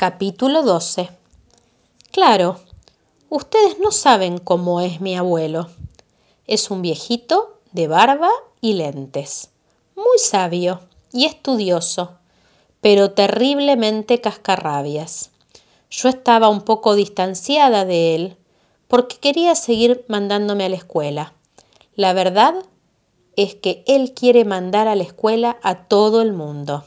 Capítulo 12 Claro, ustedes no saben cómo es mi abuelo. Es un viejito de barba y lentes, muy sabio y estudioso, pero terriblemente cascarrabias. Yo estaba un poco distanciada de él porque quería seguir mandándome a la escuela. La verdad es que él quiere mandar a la escuela a todo el mundo.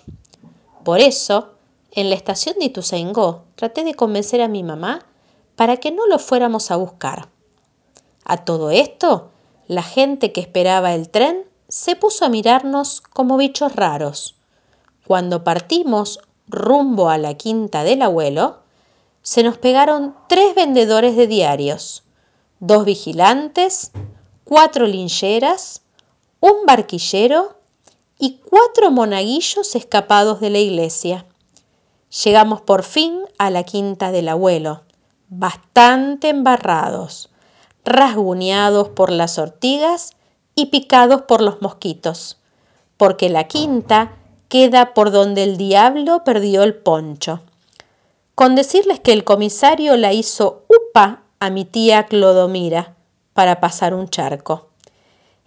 Por eso, en la estación de Ituzaingó traté de convencer a mi mamá para que no lo fuéramos a buscar. A todo esto, la gente que esperaba el tren se puso a mirarnos como bichos raros. Cuando partimos rumbo a la quinta del abuelo, se nos pegaron tres vendedores de diarios, dos vigilantes, cuatro lincheras, un barquillero y cuatro monaguillos escapados de la iglesia. Llegamos por fin a la quinta del abuelo, bastante embarrados, rasguñados por las ortigas y picados por los mosquitos, porque la quinta queda por donde el diablo perdió el poncho. Con decirles que el comisario la hizo upa a mi tía Clodomira para pasar un charco.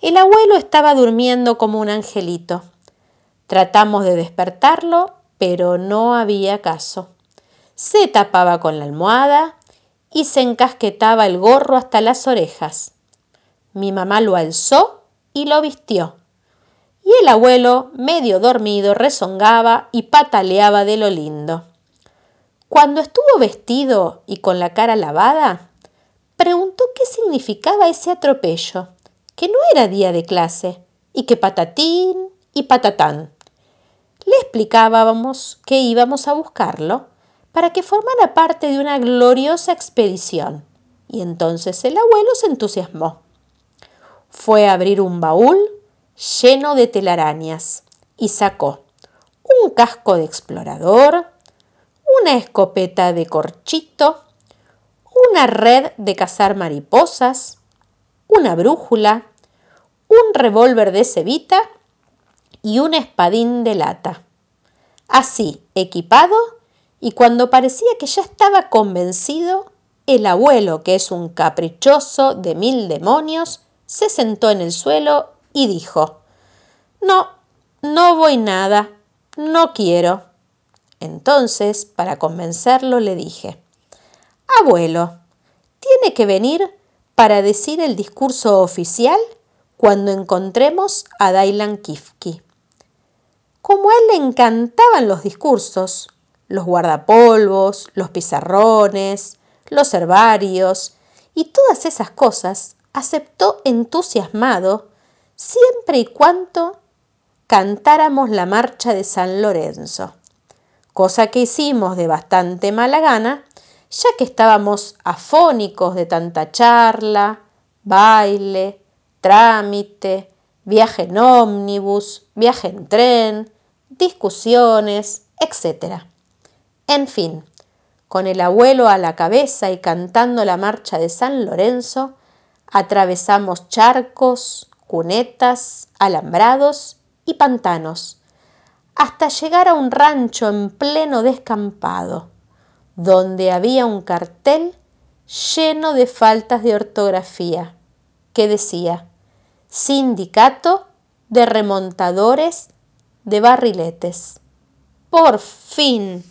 El abuelo estaba durmiendo como un angelito. Tratamos de despertarlo pero no había caso. Se tapaba con la almohada y se encasquetaba el gorro hasta las orejas. Mi mamá lo alzó y lo vistió. Y el abuelo, medio dormido, rezongaba y pataleaba de lo lindo. Cuando estuvo vestido y con la cara lavada, preguntó qué significaba ese atropello, que no era día de clase, y que patatín y patatán le explicábamos que íbamos a buscarlo para que formara parte de una gloriosa expedición. Y entonces el abuelo se entusiasmó. Fue a abrir un baúl lleno de telarañas y sacó un casco de explorador, una escopeta de corchito, una red de cazar mariposas, una brújula, un revólver de cebita y un espadín de lata. Así, equipado, y cuando parecía que ya estaba convencido, el abuelo, que es un caprichoso de mil demonios, se sentó en el suelo y dijo, No, no voy nada, no quiero. Entonces, para convencerlo, le dije, Abuelo, tiene que venir para decir el discurso oficial cuando encontremos a Dailan Kifki. Como a él le encantaban los discursos, los guardapolvos, los pizarrones, los herbarios y todas esas cosas, aceptó entusiasmado siempre y cuando cantáramos la marcha de San Lorenzo, cosa que hicimos de bastante mala gana, ya que estábamos afónicos de tanta charla, baile, trámite, viaje en ómnibus, viaje en tren, discusiones, etc. En fin, con el abuelo a la cabeza y cantando la marcha de San Lorenzo, atravesamos charcos, cunetas, alambrados y pantanos, hasta llegar a un rancho en pleno descampado, donde había un cartel lleno de faltas de ortografía que decía Sindicato de Remontadores de barriletes. Por fin.